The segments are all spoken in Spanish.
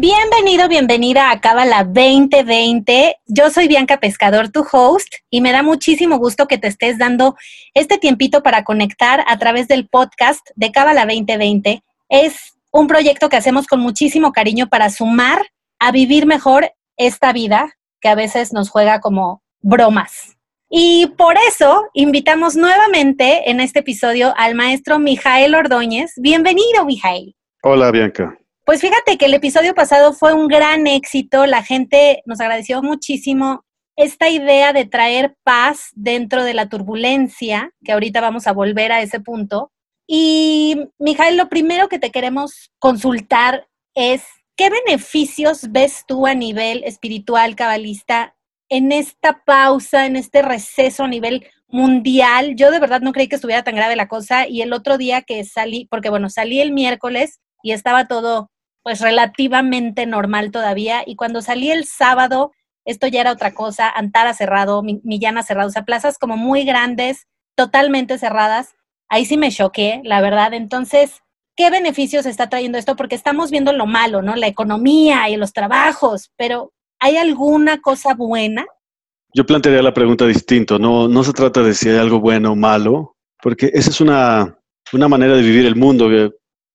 Bienvenido, bienvenida a Cábala 2020. Yo soy Bianca Pescador, tu host, y me da muchísimo gusto que te estés dando este tiempito para conectar a través del podcast de Cábala 2020. Es un proyecto que hacemos con muchísimo cariño para sumar a vivir mejor esta vida que a veces nos juega como bromas. Y por eso invitamos nuevamente en este episodio al maestro Mijael Ordóñez. Bienvenido, Mijael. Hola, Bianca. Pues fíjate que el episodio pasado fue un gran éxito, la gente nos agradeció muchísimo esta idea de traer paz dentro de la turbulencia, que ahorita vamos a volver a ese punto. Y, Mijael, lo primero que te queremos consultar es, ¿qué beneficios ves tú a nivel espiritual, cabalista, en esta pausa, en este receso a nivel mundial? Yo de verdad no creí que estuviera tan grave la cosa y el otro día que salí, porque bueno, salí el miércoles y estaba todo pues relativamente normal todavía. Y cuando salí el sábado, esto ya era otra cosa, Antara cerrado, Millana cerrado, o sea, plazas como muy grandes, totalmente cerradas. Ahí sí me choqué, la verdad. Entonces, ¿qué beneficios está trayendo esto? Porque estamos viendo lo malo, ¿no? La economía y los trabajos, pero ¿hay alguna cosa buena? Yo plantearía la pregunta distinto, no, no se trata de si hay algo bueno o malo, porque esa es una, una manera de vivir el mundo que,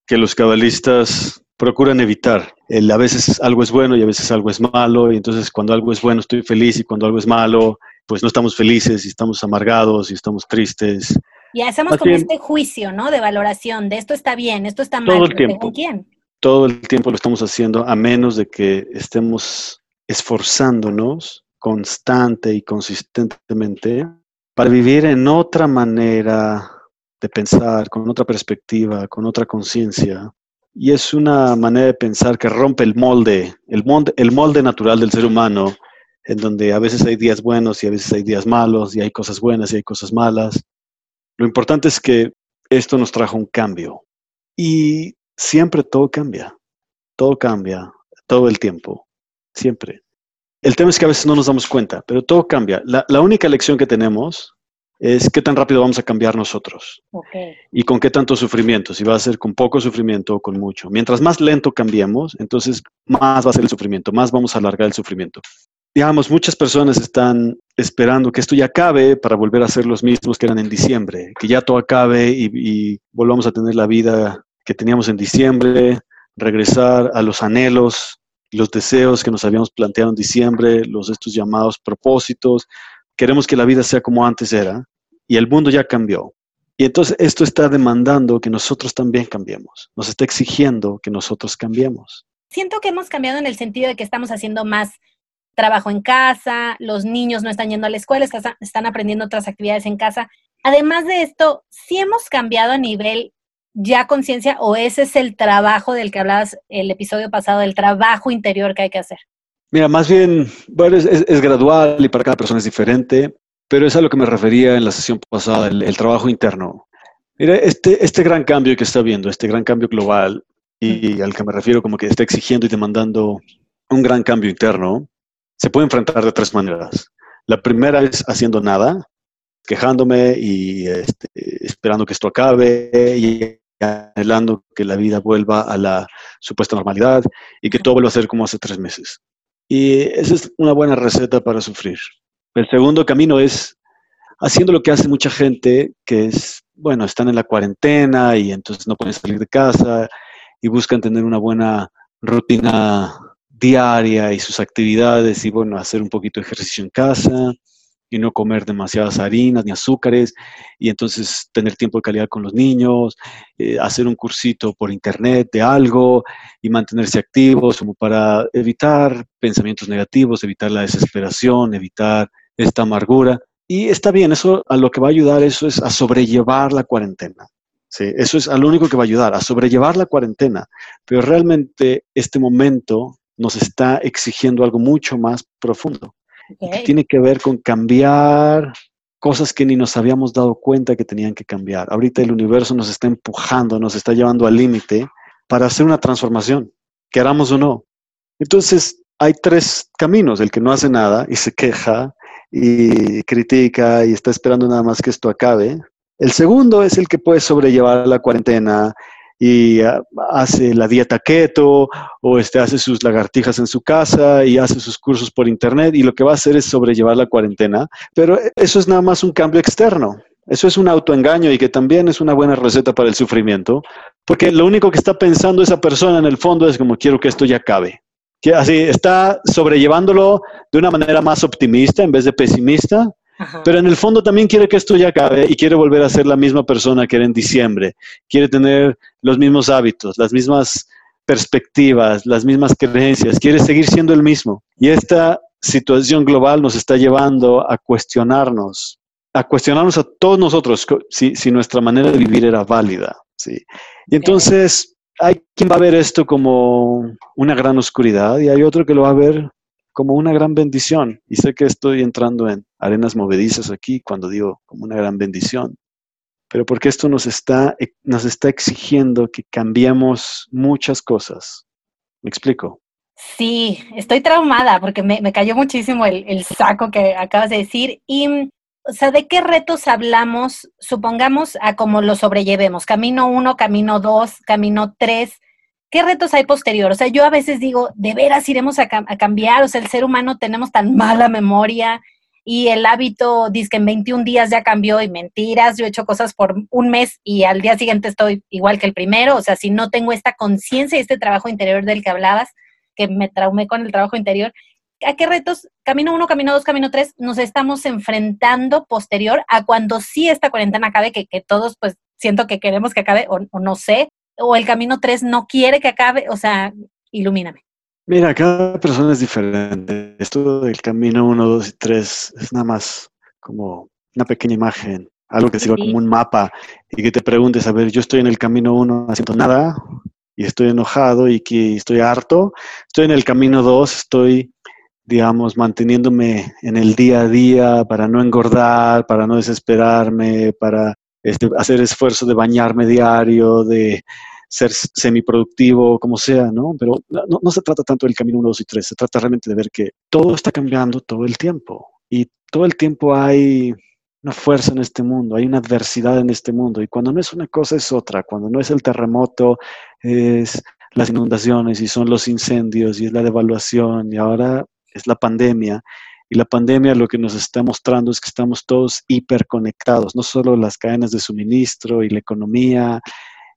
que los cabalistas procuran evitar. El, a veces algo es bueno y a veces algo es malo, y entonces cuando algo es bueno estoy feliz y cuando algo es malo, pues no estamos felices y estamos amargados y estamos tristes. Y hacemos como este juicio, ¿no? De valoración, de esto está bien, esto está mal, todo el tiempo, quién? Todo el tiempo lo estamos haciendo a menos de que estemos esforzándonos constante y consistentemente para vivir en otra manera de pensar, con otra perspectiva, con otra conciencia, y es una manera de pensar que rompe el molde, el molde, natural del ser humano, en donde a veces hay días buenos y a veces hay días malos, y hay cosas buenas y hay cosas malas. Lo importante es que esto nos trajo un cambio. Y siempre todo cambia, todo cambia, todo el tiempo, siempre. El tema es que a veces no nos damos cuenta, pero todo cambia. La única lección que tenemos es qué tan rápido vamos a cambiar nosotros y con qué tanto sufrimiento, si va a ser con poco sufrimiento o con mucho. Mientras más lento cambiemos, entonces más va a ser el sufrimiento, más vamos a alargar el sufrimiento. Digamos, muchas personas están esperando que esto ya acabe para volver a ser los mismos que eran en diciembre, que ya todo acabe y, y volvamos a tener la vida que teníamos en diciembre, regresar a los anhelos, los deseos que nos habíamos planteado en diciembre, los estos llamados propósitos. Queremos que la vida sea como antes era, y el mundo ya cambió. Y entonces esto está demandando que nosotros también cambiemos, nos está exigiendo que nosotros cambiemos. Siento que hemos cambiado en el sentido de que estamos haciendo más trabajo en casa, los niños no están yendo a la escuela, están aprendiendo otras actividades en casa. Además de esto, sí hemos cambiado a nivel ya conciencia o ese es el trabajo del que hablabas el episodio pasado, el trabajo interior que hay que hacer. Mira, más bien, bueno, es, es gradual y para cada persona es diferente. Pero es a lo que me refería en la sesión pasada, el, trabajo interno. Mira, este, este gran cambio que está viendo, este gran cambio global, y al que me refiero como que está exigiendo y demandando un gran cambio interno, se puede enfrentar de tres maneras. La primera es haciendo nada, quejándome y este, esperando que esto acabe y anhelando que la vida vuelva a la supuesta normalidad y que todo vuelva a ser como hace tres meses. Y esa es una buena receta para sufrir. El segundo camino es haciendo lo que hace mucha gente, que es, bueno, están en la cuarentena y entonces no pueden salir de casa y buscan tener una buena rutina diaria y sus actividades y, bueno, hacer un poquito de ejercicio en casa y no comer demasiadas harinas ni azúcares y entonces tener tiempo de calidad con los niños, eh, hacer un cursito por internet de algo y mantenerse activos como para evitar pensamientos negativos, evitar la desesperación, evitar esta amargura. Y está bien, eso a lo que va a ayudar eso es a sobrellevar la cuarentena. Sí, eso es a lo único que va a ayudar, a sobrellevar la cuarentena. Pero realmente este momento nos está exigiendo algo mucho más profundo. que tiene que ver con cambiar cosas que ni nos habíamos dado cuenta que tenían que cambiar. Ahorita el universo nos está empujando, nos está llevando al límite para hacer una transformación, queramos o no. Entonces, hay tres caminos, el que no hace nada y se queja y critica y está esperando nada más que esto acabe. El segundo es el que puede sobrellevar la cuarentena y ah, hace la dieta keto o este, hace sus lagartijas en su casa y hace sus cursos por internet y lo que va a hacer es sobrellevar la cuarentena. Pero eso es nada más un cambio externo. Eso es un autoengaño y que también es una buena receta para el sufrimiento, porque lo único que está pensando esa persona en el fondo es como quiero que esto ya acabe. Que así está sobrellevándolo de una manera más optimista en vez de pesimista pero en el fondo también quiere que esto ya acabe y quiere volver a ser la misma persona que era en diciembre. Quiere tener los mismos hábitos, las mismas perspectivas, las mismas creencias. Quiere seguir siendo el mismo. Y esta situación global nos está llevando a cuestionarnos, a cuestionarnos a todos nosotros si, si nuestra manera de vivir era válida. ¿sí? Y entonces hay quien va a ver esto como una gran oscuridad y hay otro que lo va a ver como una gran bendición. Y sé que estoy entrando en arenas movedizas aquí cuando digo como una gran bendición, pero porque esto nos está, nos está exigiendo que cambiemos muchas cosas. ¿Me explico? Sí, estoy traumada porque me, cayó muchísimo el, el, saco que acabas de decir. Y, o sea, ¿de qué retos hablamos? Supongamos a cómo lo sobrellevemos. Camino uno, camino dos, camino tres. ¿qué retos hay posterior? O sea, yo a veces digo, ¿de veras iremos a, cambiar? O sea, el ser humano tenemos tan mala memoria y el hábito dice que en 21 días ya cambió y mentiras, yo he hecho cosas por un mes y al día siguiente estoy igual que el primero, o sea, si no tengo esta conciencia y este trabajo interior del que hablabas, que me traumé con el trabajo interior, ¿a qué retos, camino uno, camino dos, camino tres, nos estamos enfrentando posterior a cuando sí esta cuarentena acabe, que, todos pues siento que queremos que acabe o no sé, o el camino 3 no quiere que acabe? O sea, ilumíname. Mira, cada persona es diferente. Esto del camino 1, 2 y 3 es nada más como una pequeña imagen, algo que sirva como un mapa y que te preguntes, a ver, yo estoy en el camino 1 haciendo nada y estoy enojado y que estoy harto. Estoy en el camino 2, estoy, digamos, manteniéndome en el día a día para no engordar, para no desesperarme, para este, hacer esfuerzo de bañarme diario, de ser semiproductivo, como sea, ¿no? Pero no, no, se trata tanto del camino 1, 2 y 3, se trata realmente de ver que todo está cambiando todo el tiempo. Y todo el tiempo hay una fuerza en este mundo, hay una adversidad en este mundo. Y cuando no es una cosa es otra, cuando no es el terremoto, es las inundaciones y son los incendios y es la devaluación. Y ahora es la pandemia y la pandemia lo que nos está mostrando es que estamos todos hiperconectados, no solo las cadenas de suministro y la economía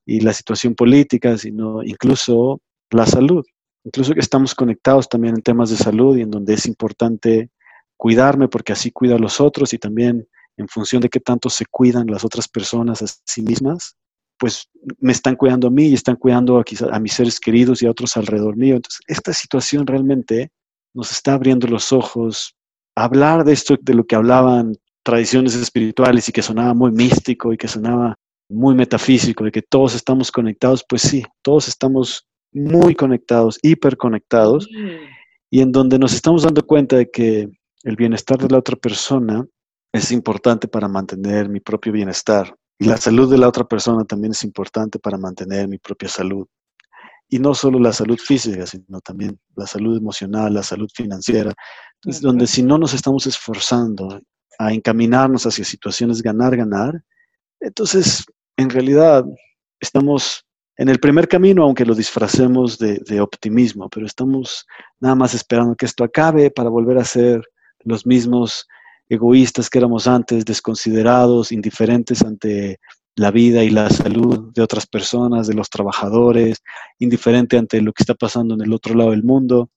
y la situación política, sino incluso la salud. Incluso que estamos conectados también en temas de salud y en donde es importante cuidarme porque así cuida a los otros y también en función de qué tanto se cuidan las otras personas a sí mismas, pues me están cuidando a mí y están cuidando a, a mis seres queridos y a otros alrededor mío. Entonces, esta situación realmente nos está abriendo los ojos hablar de esto, de lo que hablaban tradiciones espirituales y que sonaba muy místico y que sonaba muy metafísico, de que todos estamos conectados, pues sí, todos estamos muy conectados, hiperconectados, y en donde nos estamos dando cuenta de que el bienestar de la otra persona es importante para mantener mi propio bienestar. Y la salud de la otra persona también es importante para mantener mi propia salud. Y no solo la salud física, sino también la salud emocional, la salud financiera, es donde si no nos estamos esforzando a encaminarnos hacia situaciones ganar-ganar, entonces en realidad estamos en el primer camino, aunque lo disfracemos de, de, optimismo, pero estamos nada más esperando que esto acabe para volver a ser los mismos egoístas que éramos antes, desconsiderados, indiferentes ante la vida y la salud de otras personas, de los trabajadores, indiferente ante lo que está pasando en el otro lado del mundo.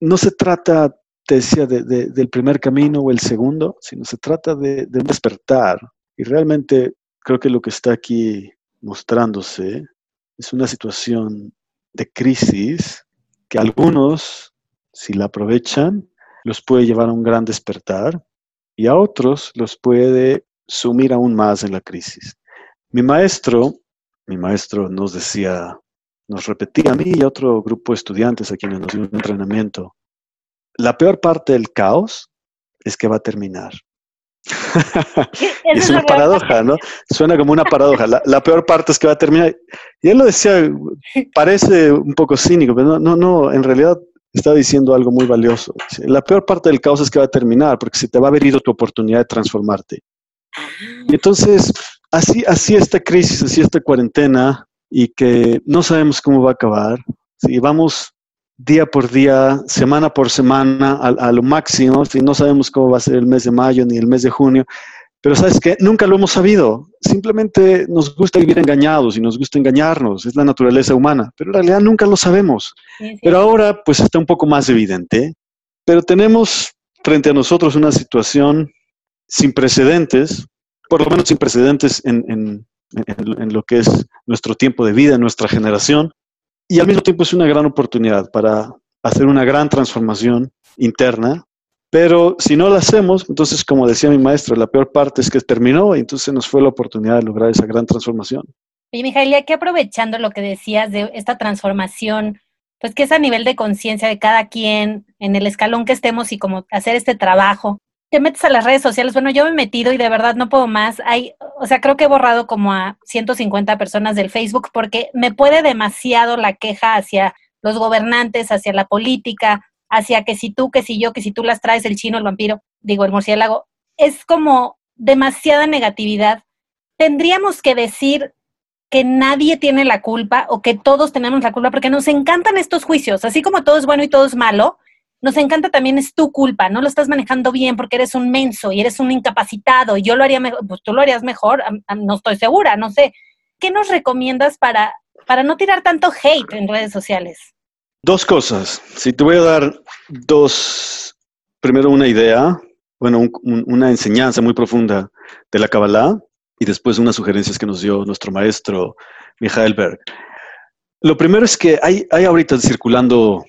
No se trata te decía, del primer camino o el segundo, sino se trata de, de despertar. Y realmente creo que lo que está aquí mostrándose es una situación de crisis que algunos, si la aprovechan, los puede llevar a un gran despertar y a otros los puede sumir aún más en la crisis. Mi maestro, mi maestro nos decía, nos repetía a mí y a otro grupo de estudiantes a quienes nos dio un entrenamiento, la peor parte del caos es que va a terminar. es una paradoja, ¿no? Suena como una paradoja. La, peor parte es que va a terminar. Y él lo decía, parece un poco cínico, pero no, no, no, en realidad está diciendo algo muy valioso. La peor parte del caos es que va a terminar, porque se te va a haber ido tu oportunidad de transformarte. Ah. Y entonces, así, así esta crisis, así esta cuarentena, y que no sabemos cómo va a acabar. Si vamos día por día, semana por semana, a, lo máximo, si no sabemos cómo va a ser el mes de mayo ni el mes de junio, pero sabes que nunca lo hemos sabido. Simplemente nos gusta vivir engañados y nos gusta engañarnos. Es la naturaleza humana, pero en realidad nunca lo sabemos. Pero ahora pues está un poco más evidente. Pero tenemos frente a nosotros una situación sin precedentes, por lo menos sin precedentes en, en, en lo que es nuestro tiempo de vida, nuestra generación. Y al mismo tiempo es una gran oportunidad para hacer una gran transformación interna pero si no lo hacemos, entonces, como decía mi maestro, la peor parte es que terminó y entonces nos fue la oportunidad de lograr esa gran transformación. Oye, Mijail, aquí aprovechando lo que decías de esta transformación, pues que es a nivel de conciencia de cada quien, en el escalón que estemos y como hacer este trabajo, te metes a las redes sociales. Bueno, yo me he metido y de verdad no puedo más. Hay, o sea, creo que he borrado como a 150 personas del Facebook porque me puede demasiado la queja hacia los gobernantes, hacia la política, hacia que si tú, que si yo, que si tú las traes, el chino, el vampiro, digo, el murciélago, es como demasiada negatividad. Tendríamos que decir que nadie tiene la culpa o que todos tenemos la culpa, porque nos encantan estos juicios, así como todo es bueno y todo es malo, nos encanta también es tu culpa, no lo estás manejando bien porque eres un menso y eres un incapacitado y yo lo haría mejor, pues tú lo harías mejor, no estoy segura, no sé. ¿Qué nos recomiendas para, para no tirar tanto hate en redes sociales? Dos cosas. Si te voy a dar dos, primero una idea, bueno, una enseñanza muy profunda de la Kabbalah y después unas sugerencias que nos dio nuestro maestro Michael Berg. Lo primero es que hay, hay ahorita circulando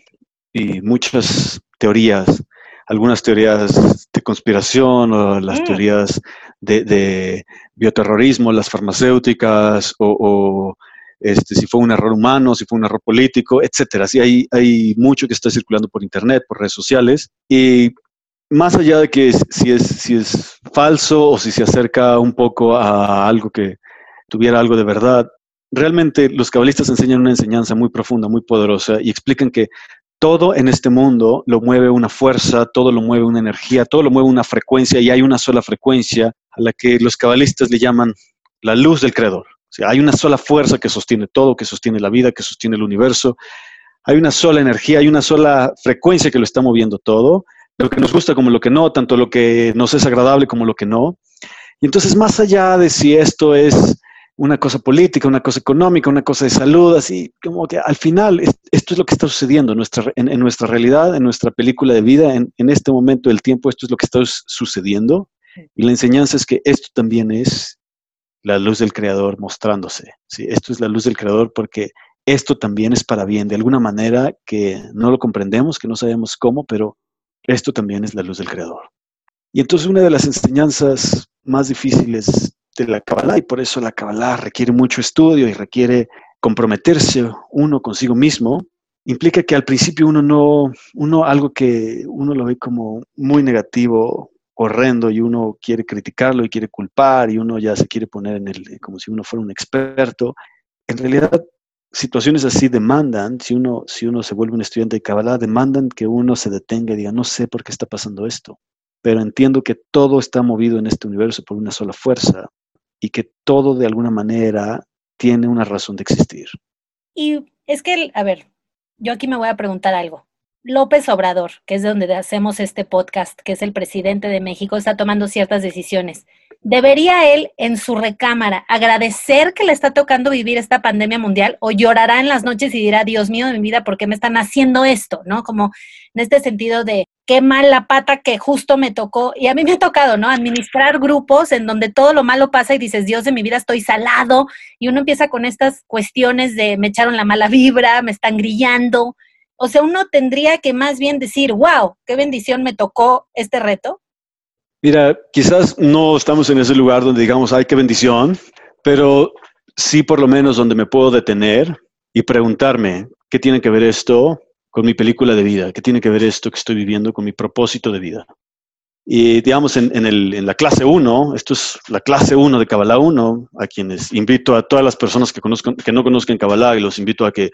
y muchas teorías, algunas teorías de conspiración o las mm. teorías de, bioterrorismo, las farmacéuticas o este, si fue un error humano, si fue un error político, etcétera. Sí, hay, hay mucho que está circulando por internet, por redes sociales. Y más allá de que si es, si es falso o si se acerca un poco a algo que tuviera algo de verdad, realmente los cabalistas enseñan una enseñanza muy profunda, muy poderosa y explican que todo en este mundo lo mueve una fuerza, todo lo mueve una energía, todo lo mueve una frecuencia y hay una sola frecuencia a la que los cabalistas le llaman la luz del creador hay una sola fuerza que sostiene todo, que sostiene la vida, que sostiene el universo. Hay una sola energía, hay una sola frecuencia que lo está moviendo todo, lo que nos gusta como lo que no, tanto lo que nos es agradable como lo que no. Y entonces, más allá de si esto es una cosa política, una cosa económica, una cosa de salud, así como que al final esto es lo que está sucediendo en nuestra, en, nuestra realidad, en nuestra película de vida, en, en, este momento del tiempo, esto es lo que está sucediendo. Y la enseñanza es que esto también es la luz del Creador mostrándose. ¿sí? Esto es la luz del Creador porque esto también es para bien, de alguna manera que no lo comprendemos, que no sabemos cómo, pero esto también es la luz del Creador. Y entonces una de las enseñanzas más difíciles de la Kabbalah, y por eso la Kabbalah requiere mucho estudio y requiere comprometerse uno consigo mismo, implica que al principio uno no, uno algo que uno lo ve como muy negativo horrendo y uno quiere criticarlo y quiere culpar y uno ya se quiere poner en el, como si uno fuera un experto. En realidad, situaciones así demandan, si uno, si uno se vuelve un estudiante de Kabbalah, demandan que uno se detenga y diga, no sé por qué está pasando esto, pero entiendo que todo está movido en este universo por una sola fuerza y que todo de alguna manera tiene una razón de existir. Y es que, a ver, yo aquí me voy a preguntar algo. López Obrador, que es de donde hacemos este podcast, que es el presidente de México, está tomando ciertas decisiones. ¿Debería él en su recámara agradecer que le está tocando vivir esta pandemia mundial o llorará en las noches y dirá, Dios mío de mi vida, ¿por qué me están haciendo esto? ¿No? Como en este sentido de qué mal la pata que justo me tocó. Y a mí me ha tocado, ¿no? Administrar grupos en donde todo lo malo pasa y dices, Dios de mi vida, estoy salado. Y uno empieza con estas cuestiones de me echaron la mala vibra, me están grillando o sea, uno tendría que más bien decir, wow, qué bendición me tocó este reto. Mira, quizás no estamos en ese lugar donde digamos, ay, qué bendición, pero sí por lo menos donde me puedo detener y preguntarme, ¿qué tiene que ver esto con mi película de vida? ¿Qué tiene que ver esto que estoy viviendo con mi propósito de vida? Y digamos, en, en, la clase 1, esto es la clase 1 de Kabbalah 1, a quienes invito a todas las personas que, conozcan, que no conozcan Kabbalah y los invito a que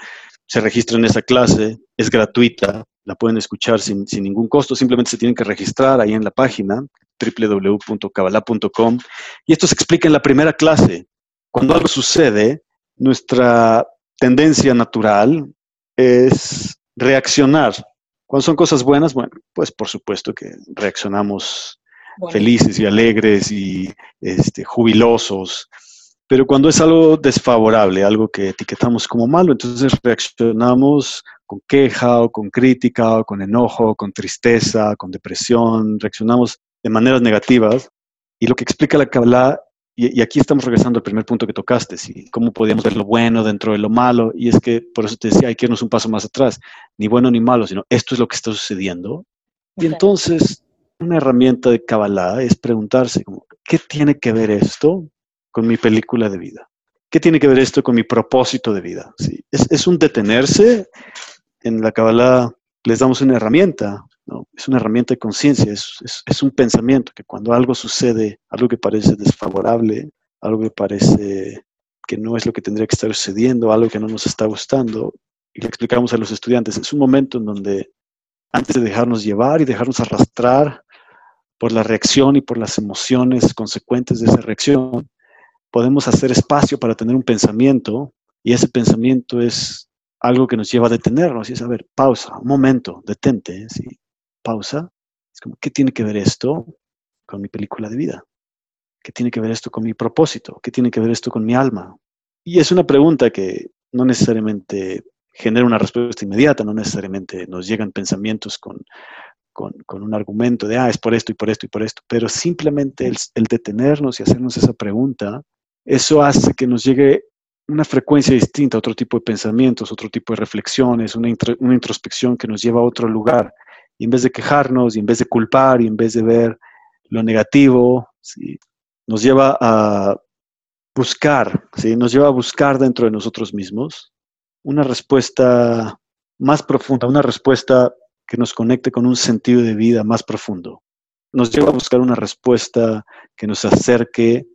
se registren en esa clase, es gratuita, la pueden escuchar sin, sin ningún costo, simplemente se tienen que registrar ahí en la página www.kabbalah.com y esto se explica en la primera clase. Cuando algo sucede, nuestra tendencia natural es reaccionar cuando son cosas buenas, bueno, pues por supuesto que reaccionamos felices y alegres y este, jubilosos. Pero cuando es algo desfavorable, algo que etiquetamos como malo, entonces reaccionamos con queja o con crítica o con enojo, con tristeza, con depresión, reaccionamos de maneras negativas. Y lo que explica la Kabbalah y, aquí estamos regresando al primer punto que tocaste, ¿sí? cómo podíamos ver lo bueno dentro de lo malo, y es que por eso te decía, hay que irnos un paso más atrás, ni bueno ni malo, sino esto es lo que está sucediendo. Y entonces, una herramienta de Kabbalah es preguntarse, ¿qué tiene que ver esto con mi película de vida? ¿Qué tiene que ver esto con mi propósito de vida? ¿Sí? Es, es un detenerse, en la Kabbalah les damos una herramienta, es una herramienta de conciencia, es, un pensamiento que cuando algo sucede, algo que parece desfavorable, algo que parece que no es lo que tendría que estar sucediendo, algo que no nos está gustando, y le explicamos a los estudiantes, es un momento en donde antes de dejarnos llevar y dejarnos arrastrar por la reacción y por las emociones consecuentes de esa reacción, podemos hacer espacio para tener un pensamiento y ese pensamiento es algo que nos lleva a detenernos y es, a ver, pausa, un momento, detente, ¿sí? Pausa. Es como, ¿qué tiene que ver esto con mi película de vida? ¿Qué tiene que ver esto con mi propósito? ¿Qué tiene que ver esto con mi alma? Y es una pregunta que no necesariamente genera una respuesta inmediata, no necesariamente nos llegan pensamientos con, con, un argumento de, ah, es por esto y por esto y por esto, pero simplemente el, detenernos y hacernos esa pregunta, eso hace que nos llegue una frecuencia distinta, otro tipo de pensamientos, otro tipo de reflexiones, una, una introspección que nos lleva a otro lugar y en vez de quejarnos, y en vez de culpar, y en vez de ver lo negativo, nos lleva a buscar, ¿sí? nos lleva a buscar dentro de nosotros mismos una respuesta más profunda, una respuesta que nos conecte con un sentido de vida más profundo. Nos lleva a buscar una respuesta que nos acerque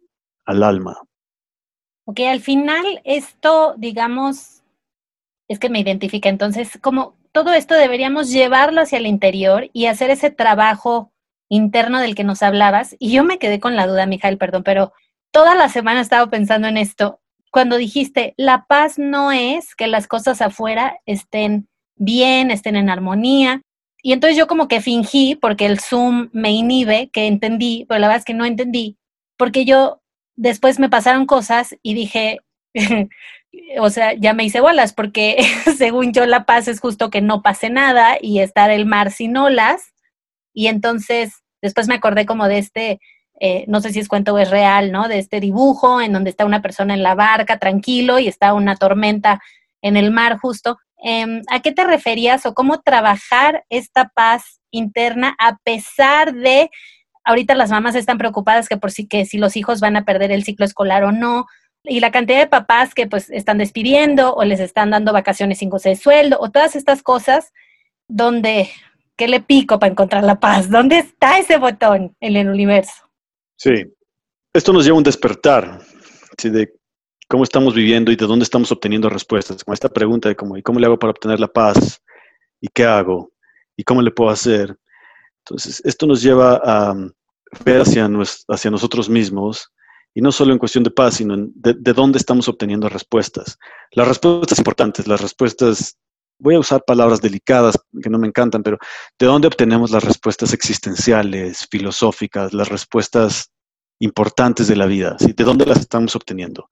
al alma. Ok, al final esto, digamos, es que me identifica. Entonces, como todo esto deberíamos llevarlo hacia el interior y hacer ese trabajo interno del que nos hablabas. Y yo me quedé con la duda, Mijael, perdón, pero toda la semana he estado pensando en esto. Cuando dijiste, la paz no es que las cosas afuera estén bien, estén en armonía. Y entonces yo como que fingí, porque el Zoom me inhibe, que entendí, pero la verdad es que no entendí, porque yo después me pasaron cosas y dije, o sea, ya me hice bolas porque según yo la paz es justo que no pase nada y estar el mar sin olas. Y entonces después me acordé como de este, eh, no sé si es cuento o es real, ¿no? De este dibujo en donde está una persona en la barca tranquilo y está una tormenta en el mar justo. Em, ¿A qué te referías o cómo trabajar esta paz interna a pesar de, ahorita las mamás están preocupadas que por si, que si los hijos van a perder el ciclo escolar o no, y la cantidad de papás que pues están despidiendo o les están dando vacaciones sin goce de sueldo o todas estas cosas donde, ¿qué le pico para encontrar la paz? ¿Dónde está ese botón en el universo? Sí, esto nos lleva a un despertar de cómo estamos viviendo y de dónde estamos obteniendo respuestas. Como esta pregunta de cómo, ¿y cómo le hago para obtener la paz? ¿Y qué hago? ¿Y cómo le puedo hacer? Entonces, esto nos lleva a ver hacia, hacia nosotros mismos y no solo en cuestión de paz, sino de, dónde estamos obteniendo respuestas. Las respuestas importantes, las respuestas, voy a usar palabras delicadas que no me encantan, pero de dónde obtenemos las respuestas existenciales, filosóficas, las respuestas importantes de la vida, ¿sí? ¿De dónde las estamos obteniendo?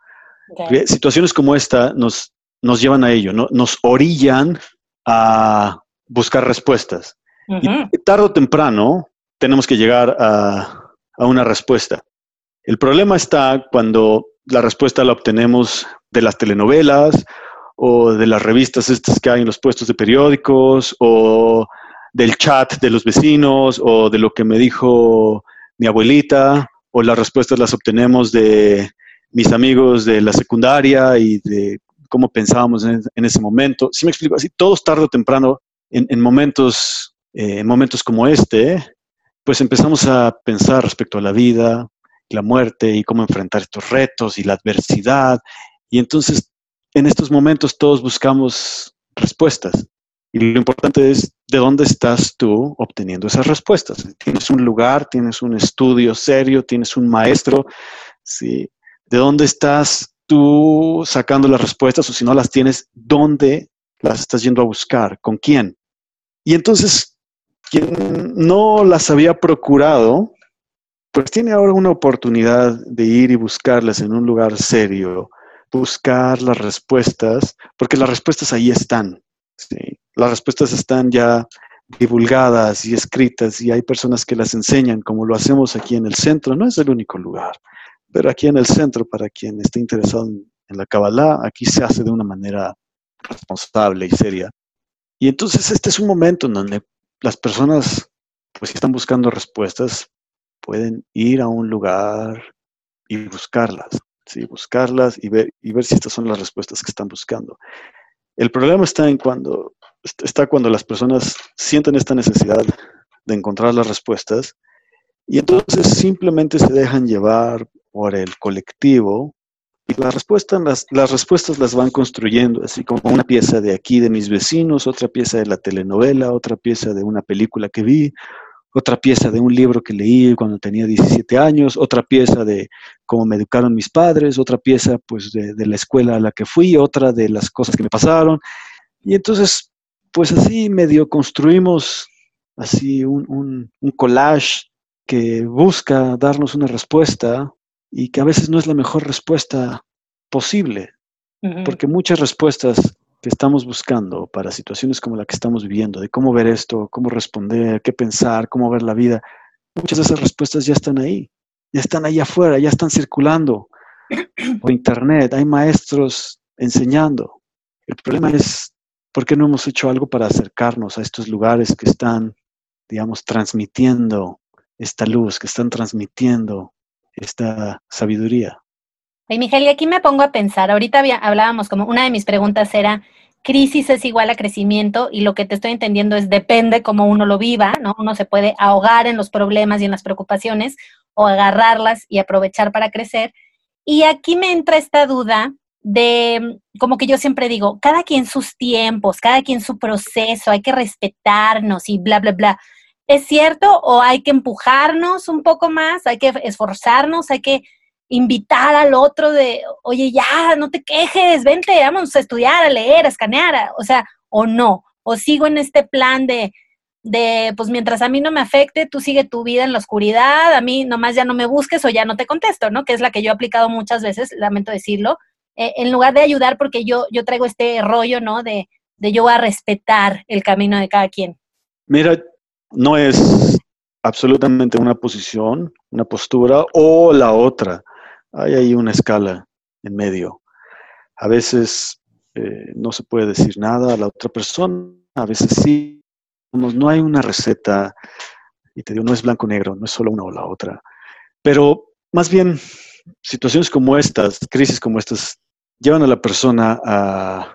Situaciones como esta nos, nos llevan a ello, ¿no? nos orillan a buscar respuestas. Y tarde o temprano tenemos que llegar a, a una respuesta. El problema está cuando la respuesta la obtenemos de las telenovelas o de las revistas estas que hay en los puestos de periódicos o del chat de los vecinos o de lo que me dijo mi abuelita o las respuestas las obtenemos de mis amigos de la secundaria y de cómo pensábamos en, ese momento. Si me explico así, todos tarde o temprano en, momentos, eh, en momentos como este, pues empezamos a pensar respecto a la vida, la muerte y cómo enfrentar estos retos y la adversidad. Y entonces, en estos momentos todos buscamos respuestas. Y lo importante es de dónde estás tú obteniendo esas respuestas. Tienes un lugar, tienes un estudio serio, tienes un maestro, ¿sí? ¿De dónde estás tú sacando las respuestas o si no las tienes, dónde las estás yendo a buscar? ¿Con quién? Y entonces, quien no las había procurado, pues tiene ahora una oportunidad de ir y buscarlas en un lugar serio, buscar las respuestas, porque las respuestas ahí están. Las respuestas están ya divulgadas y escritas y hay personas que las enseñan, como lo hacemos aquí en el centro. No es el único lugar, pero aquí en el centro, para quien esté interesado en, la Kabbalah, aquí se hace de una manera responsable y seria. Y entonces este es un momento en donde las personas, pues si están buscando respuestas, pueden ir a un lugar y buscarlas, ¿sí? buscarlas y ver, y ver si estas son las respuestas que están buscando. El problema está en cuando, está cuando las personas sienten esta necesidad de encontrar las respuestas y entonces simplemente se dejan llevar por el colectivo y las respuestas las, las respuestas las van construyendo, así como una pieza de aquí de mis vecinos, otra pieza de la telenovela, otra pieza de una película que vi, otra pieza de un libro que leí cuando tenía 17 años, otra pieza de cómo me educaron mis padres, otra pieza pues de, la escuela a la que fui, otra de las cosas que me pasaron. Y entonces, pues así medio construimos así un, un collage que busca darnos una respuesta y que a veces no es la mejor respuesta posible, porque muchas respuestas que estamos buscando para situaciones como la que estamos viviendo, de cómo ver esto, cómo responder, qué pensar, cómo ver la vida, muchas de esas respuestas ya están ahí, ya están ahí afuera, ya están circulando por internet, hay maestros enseñando. El problema es, ¿por qué no hemos hecho algo para acercarnos a estos lugares que están, digamos, transmitiendo esta luz, que están transmitiendo esta sabiduría? Ay, Miguel, y aquí me pongo a pensar, ahorita hablábamos como una de mis preguntas era, crisis es igual a crecimiento y lo que te estoy entendiendo es depende cómo uno lo viva, ¿no? Uno se puede ahogar en los problemas y en las preocupaciones o agarrarlas y aprovechar para crecer. Y aquí me entra esta duda de, como que yo siempre digo, cada quien sus tiempos, cada quien su proceso, hay que respetarnos y bla, bla, bla. ¿Es cierto o hay que empujarnos un poco más, hay que esforzarnos, hay que invitar al otro de, oye, ya, no te quejes, vente, vamos a estudiar, a leer, a escanear, o sea, o no, o sigo en este plan de, de, pues mientras a mí no me afecte, tú sigue tu vida en la oscuridad, a mí nomás ya no me busques o ya no te contesto, ¿no? Que es la que yo he aplicado muchas veces, lamento decirlo, eh, en lugar de ayudar porque yo, yo traigo este rollo, ¿no? De, de yo a respetar el camino de cada quien. Mira, no es absolutamente una posición, una postura o la otra hay ahí una escala en medio. A veces eh, no se puede decir nada a la otra persona, a veces sí. No hay una receta, y te digo, no es blanco-negro, no es solo una o la otra. Pero más bien, situaciones como estas, crisis como estas, llevan a la persona a,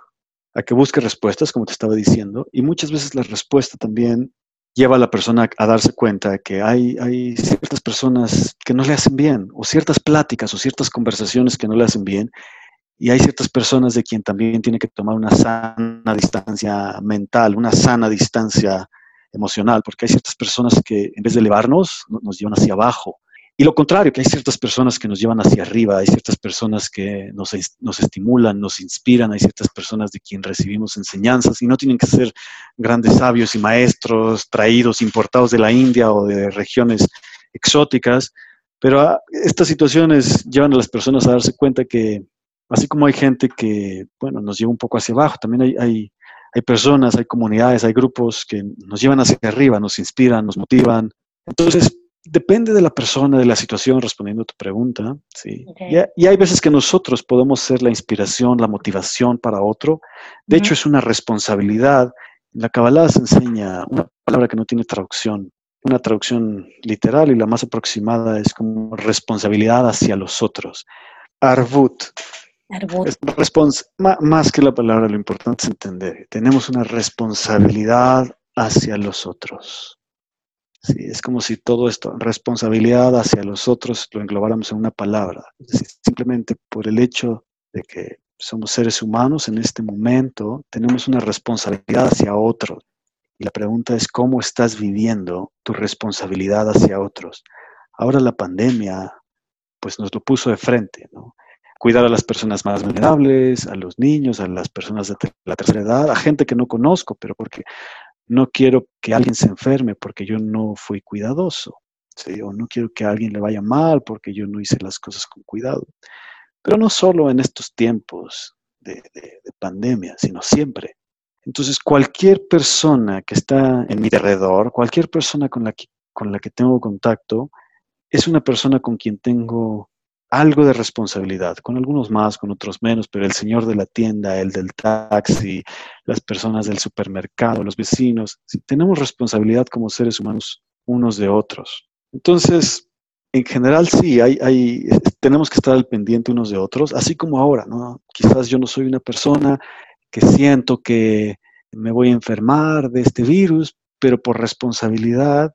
a que busque respuestas, como te estaba diciendo, y muchas veces la respuesta también lleva a la persona a darse cuenta que hay, hay ciertas personas que no le hacen bien, o ciertas pláticas o ciertas conversaciones que no le hacen bien, y hay ciertas personas de quien también tiene que tomar una sana distancia mental, una sana distancia emocional, porque hay ciertas personas que en vez de elevarnos, nos llevan hacia abajo. Y lo contrario, que hay ciertas personas que nos llevan hacia arriba, hay ciertas personas que nos, nos, estimulan, nos inspiran, hay ciertas personas de quien recibimos enseñanzas y no tienen que ser grandes sabios y maestros traídos, importados de la India o de regiones exóticas, pero ah, estas situaciones llevan a las personas a darse cuenta que así como hay gente que, bueno, nos lleva un poco hacia abajo, también hay, hay, hay personas, hay comunidades, hay grupos que nos llevan hacia arriba, nos inspiran, nos motivan. Entonces, depende de la persona, de la situación, respondiendo a tu pregunta, sí. Y, hay veces que nosotros podemos ser la inspiración, la motivación para otro. De hecho, es una responsabilidad. La Kabbalah se enseña una palabra que no tiene traducción, una traducción literal y la más aproximada es como responsabilidad hacia los otros. Arvut. Arvut. más que la palabra, lo importante es entender. Tenemos una responsabilidad hacia los otros. Sí, es como si todo esto, responsabilidad hacia los otros, lo englobáramos en una palabra. simplemente por el hecho de que somos seres humanos en este momento, tenemos una responsabilidad hacia otros. Y la pregunta es cómo estás viviendo tu responsabilidad hacia otros. Ahora la pandemia, pues nos lo puso de frente, ¿no? Cuidar a las personas más vulnerables, a los niños, a las personas de la tercera edad, a gente que no conozco, pero porque no quiero que alguien se enferme porque yo no fui cuidadoso, ¿sí? o no quiero que a alguien le vaya mal porque yo no hice las cosas con cuidado. Pero no solo en estos tiempos de, pandemia, sino siempre. Entonces, cualquier persona que está en mi alrededor, cualquier persona con la que, con la que tengo contacto, es una persona con quien tengo algo de responsabilidad, con algunos más, con otros menos, pero el señor de la tienda, el del taxi, las personas del supermercado, los vecinos, tenemos responsabilidad como seres humanos unos de otros. Entonces, en general sí, hay, tenemos que estar al pendiente unos de otros, así como ahora, ¿no? Quizás yo no soy una persona que siento que me voy a enfermar de este virus, pero por responsabilidad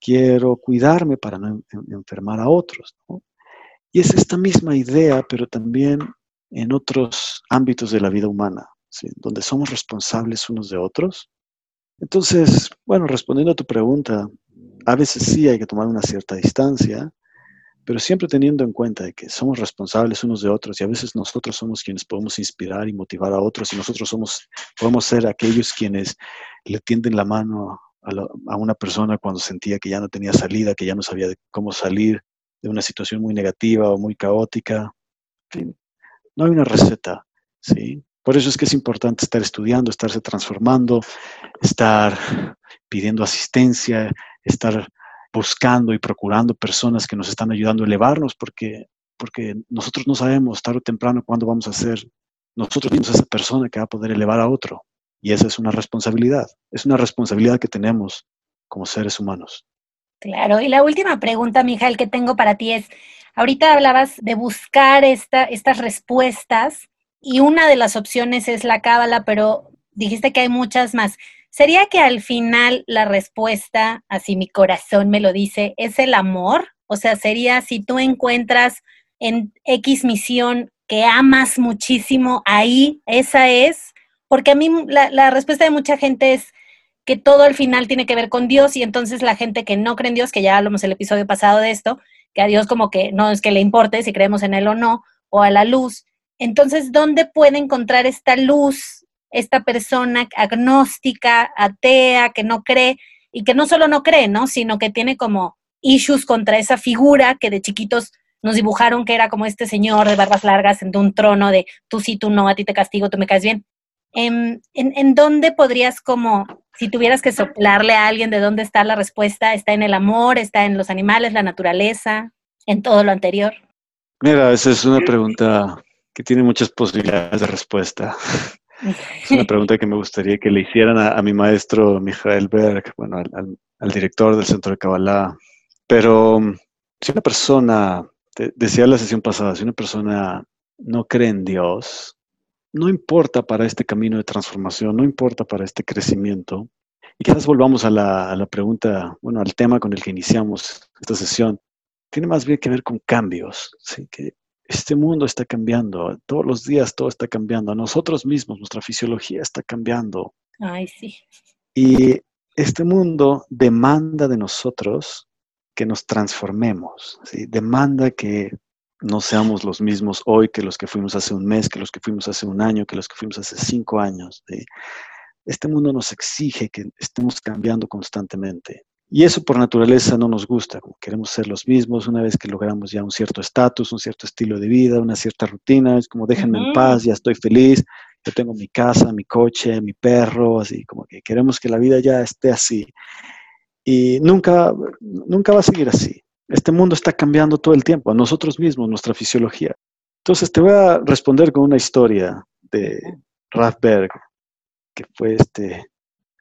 quiero cuidarme para no enfermar a otros, ¿no? Y es esta misma idea, pero también en otros ámbitos de la vida humana, donde somos responsables unos de otros. Entonces, bueno, respondiendo a tu pregunta, a veces sí hay que tomar una cierta distancia, pero siempre teniendo en cuenta de que somos responsables unos de otros y a veces nosotros somos quienes podemos inspirar y motivar a otros y nosotros somos, podemos ser aquellos quienes le tienden la mano a, a una persona cuando sentía que ya no tenía salida, que ya no sabía cómo salir, de una situación muy negativa o muy caótica. No hay una receta, ¿sí? Por eso es que es importante estar estudiando, estarse transformando, estar pidiendo asistencia, estar buscando y procurando personas que nos están ayudando a elevarnos, porque, porque nosotros no sabemos tarde o temprano cuándo vamos a ser nosotros mismos esa persona que va a poder elevar a otro. Y esa es una responsabilidad, es una responsabilidad que tenemos como seres humanos. Claro, y la última pregunta, Mijael, que tengo para ti es, ahorita hablabas de buscar esta, estas respuestas y una de las opciones es la cábala, pero dijiste que hay muchas más. ¿Sería que al final la respuesta, así mi corazón me lo dice, es el amor? O sea, sería si tú encuentras en X misión que amas muchísimo, ahí, esa es, porque a mí la, la respuesta de mucha gente es, que todo al final tiene que ver con Dios y entonces la gente que no cree en Dios, que ya hablamos el episodio pasado de esto, que a Dios como que no es que le importe si creemos en Él o no, o a la luz. Entonces, ¿dónde puede encontrar esta luz esta persona agnóstica, atea, que no cree y que no solo no cree, ¿no? Sino que tiene como issues contra esa figura que de chiquitos nos dibujaron que era como este señor de barbas largas en un trono de tú sí, tú no, a ti te castigo, tú me caes bien. Em, ¿En, dónde podrías como, si tuvieras que soplarle a alguien de dónde está la respuesta? ¿Está en el amor? ¿Está en los animales, la naturaleza? ¿En todo lo anterior? Mira, esa es una pregunta que tiene muchas posibilidades de respuesta. Es una pregunta que me gustaría que le hicieran a, mi maestro Michael Berg, bueno, al, al, director del Centro de Kabbalah. Pero si una persona, decía la sesión pasada, si una persona no cree en Dios, no importa para este camino de transformación, no importa para este crecimiento. Y quizás volvamos a la, pregunta, bueno, al tema con el que iniciamos esta sesión. Tiene más bien que ver con cambios, ¿sí? que este mundo está cambiando, todos los días todo está cambiando, nosotros mismos, nuestra fisiología está cambiando. Ay, sí. Y este mundo demanda de nosotros que nos transformemos, ¿sí? demanda que no seamos los mismos hoy que los que fuimos hace un mes, que los que fuimos hace un año, que los que fuimos hace cinco años. Este mundo nos exige que estemos cambiando constantemente. Y eso por naturaleza no nos gusta, queremos ser los mismos una vez que logramos ya un cierto estatus, un cierto estilo de vida, una cierta rutina, es como déjenme en paz, ya estoy feliz, yo tengo mi casa, mi coche, mi perro, así como que queremos que la vida ya esté así. Y nunca, nunca va a seguir así. Este mundo está cambiando todo el tiempo, a nosotros mismos, nuestra fisiología. Entonces te voy a responder con una historia de Rathberg, que fue este,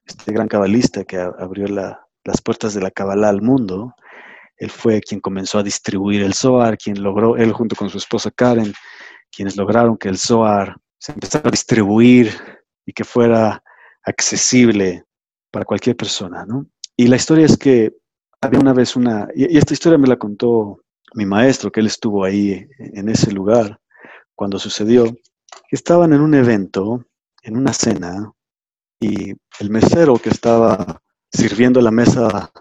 este gran cabalista que abrió las puertas de la Kabbalah al mundo. Él fue quien comenzó a distribuir el Zohar, quien logró, él junto con su esposa Karen, quienes lograron que el Zohar se empezara a distribuir y que fuera accesible para cualquier persona. ¿no? Y la historia es que había una vez una, y, esta historia me la contó mi maestro, que él estuvo ahí en ese lugar cuando sucedió, estaban en un evento, en una cena, y el mesero que estaba sirviendo la mesa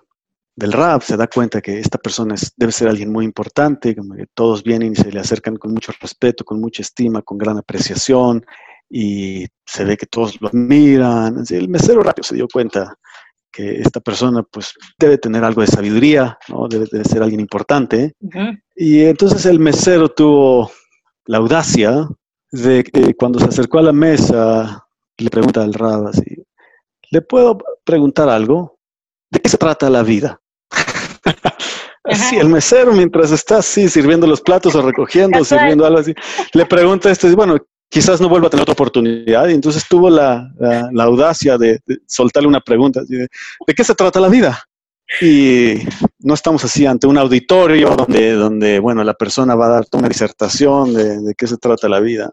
del rap se da cuenta que esta persona debe ser alguien muy importante, como que todos vienen y se le acercan con mucho respeto, con mucha estima, con gran apreciación, y se ve que todos lo admiran. El mesero rápido se dio cuenta que esta persona pues debe tener algo de sabiduría, ¿no? debe, ser alguien importante. Y entonces el mesero tuvo la audacia de que cuando se acercó a la mesa, le pregunta al Rab así, ¿le puedo preguntar algo? ¿De qué se trata la vida? así, el mesero mientras está así sirviendo los platos o recogiendo, sirviendo algo así, le pregunta esto, y bueno, quizás no vuelva a tener otra oportunidad. Y entonces tuvo la, audacia de, soltarle una pregunta. De, qué se trata la vida? Y no estamos así ante un auditorio donde, donde bueno, la persona va a dar una disertación de, qué se trata la vida.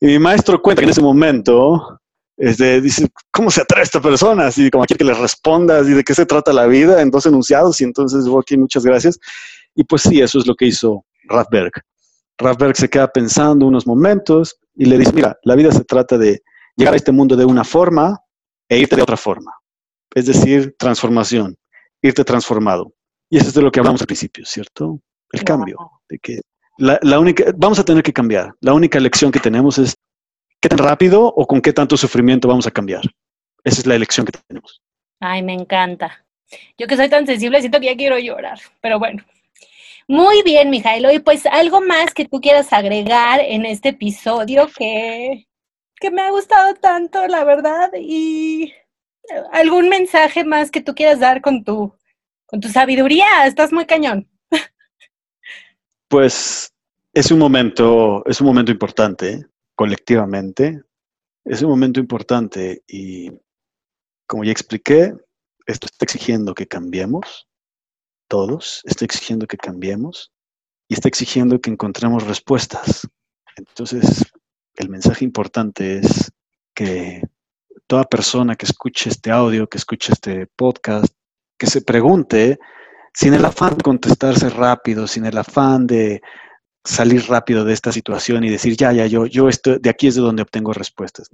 Y mi maestro cuenta que en ese momento este, dice, ¿cómo se atrae esta persona? Así como quiere que le responda, así de qué se trata la vida en dos enunciados. Y entonces, aquí muchas gracias. Y pues sí, eso es lo que hizo Rathberg. Rathberg se queda pensando unos momentos y le dice, mira, la vida se trata de llegar a este mundo de una forma e irte de otra forma. Es decir, transformación, irte transformado. Y eso es de lo que hablamos al principio, ¿cierto? El cambio, de que la, única, vamos a tener que cambiar. La única elección que tenemos es qué tan rápido o con qué tanto sufrimiento vamos a cambiar. Esa es la elección que tenemos. Ay, me encanta. Yo que soy tan sensible, siento que ya quiero llorar, pero bueno. Muy bien, Mijailo. Y pues algo más que tú quieras agregar en este episodio que, que me ha gustado tanto, la verdad, y algún mensaje más que tú quieras dar con tu, con tu sabiduría. Estás muy cañón. Pues es un momento, es un momento importante, colectivamente. Es un momento importante y como ya expliqué, esto está exigiendo que cambiemos todos, está exigiendo que cambiemos y está exigiendo que encontremos respuestas. Entonces, el mensaje importante es que toda persona que escuche este audio, que escuche este podcast, que se pregunte sin el afán de contestarse rápido, sin el afán de salir rápido de esta situación y decir, ya, ya, yo, yo estoy, de aquí es de donde obtengo respuestas,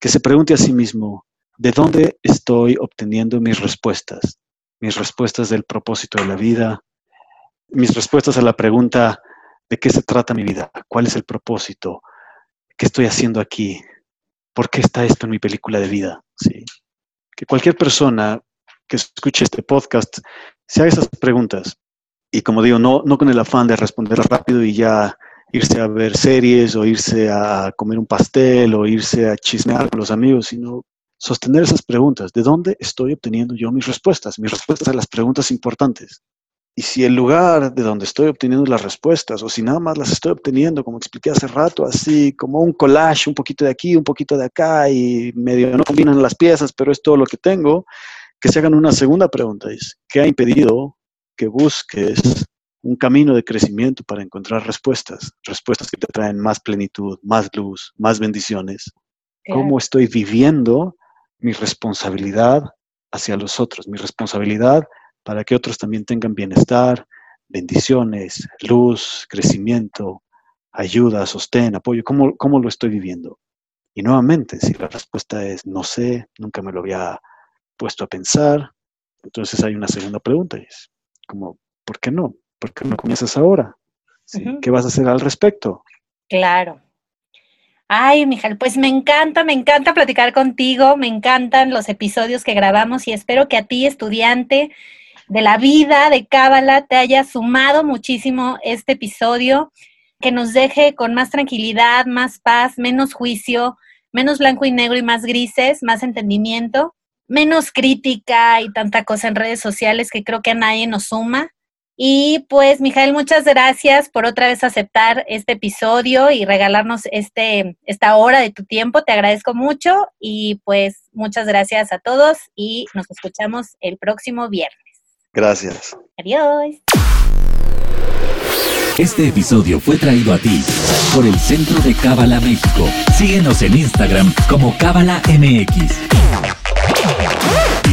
Que se pregunte a sí mismo, ¿de dónde estoy obteniendo mis respuestas? Mis respuestas del propósito de la vida, mis respuestas a la pregunta de qué se trata mi vida, cuál es el propósito, qué estoy haciendo aquí, por qué está esto en mi película de vida. ¿Sí? Que cualquier persona que escuche este podcast se haga esas preguntas. Y como digo, no, no con el afán de responder rápido y ya irse a ver series o irse a comer un pastel o irse a chismear con los amigos, sino sostener esas preguntas. ¿De dónde estoy obteniendo yo mis respuestas? Mis respuestas a las preguntas importantes. Y si el lugar de donde estoy obteniendo las respuestas, o si nada más las estoy obteniendo, como expliqué hace rato, así como un collage, un poquito de aquí, un poquito de acá, y medio no combinan las piezas, pero es todo lo que tengo, que se hagan una segunda pregunta, es, ¿qué ha impedido que busques un camino de crecimiento para encontrar respuestas? Respuestas que te traen más plenitud, más luz, más bendiciones. ¿Cómo estoy viviendo mi responsabilidad hacia los otros, mi responsabilidad para que otros también tengan bienestar, bendiciones, luz, crecimiento, ayuda, sostén, apoyo. ¿Cómo, cómo lo estoy viviendo? Y nuevamente, si la respuesta es no sé, nunca me lo había puesto a pensar, entonces hay una segunda pregunta y es como, ¿por qué no? ¿Por qué no comienzas ahora? ¿Qué vas a hacer al respecto? Claro. Ay, Mijal, pues me encanta, me encanta platicar contigo, me encantan los episodios que grabamos y espero que a ti, estudiante de la vida de Cábala, te haya sumado muchísimo este episodio, que nos deje con más tranquilidad, más paz, menos juicio, menos blanco y negro y más grises, más entendimiento, menos crítica y tanta cosa en redes sociales que creo que a nadie nos suma. Y pues, Mijael, muchas gracias por otra vez aceptar este episodio y regalarnos este, esta hora de tu tiempo. Te agradezco mucho y pues muchas gracias a todos y nos escuchamos el próximo viernes. Gracias. Adiós. Este episodio fue traído a ti por el Centro de Cábala México. Síguenos en Instagram como Cábala MX.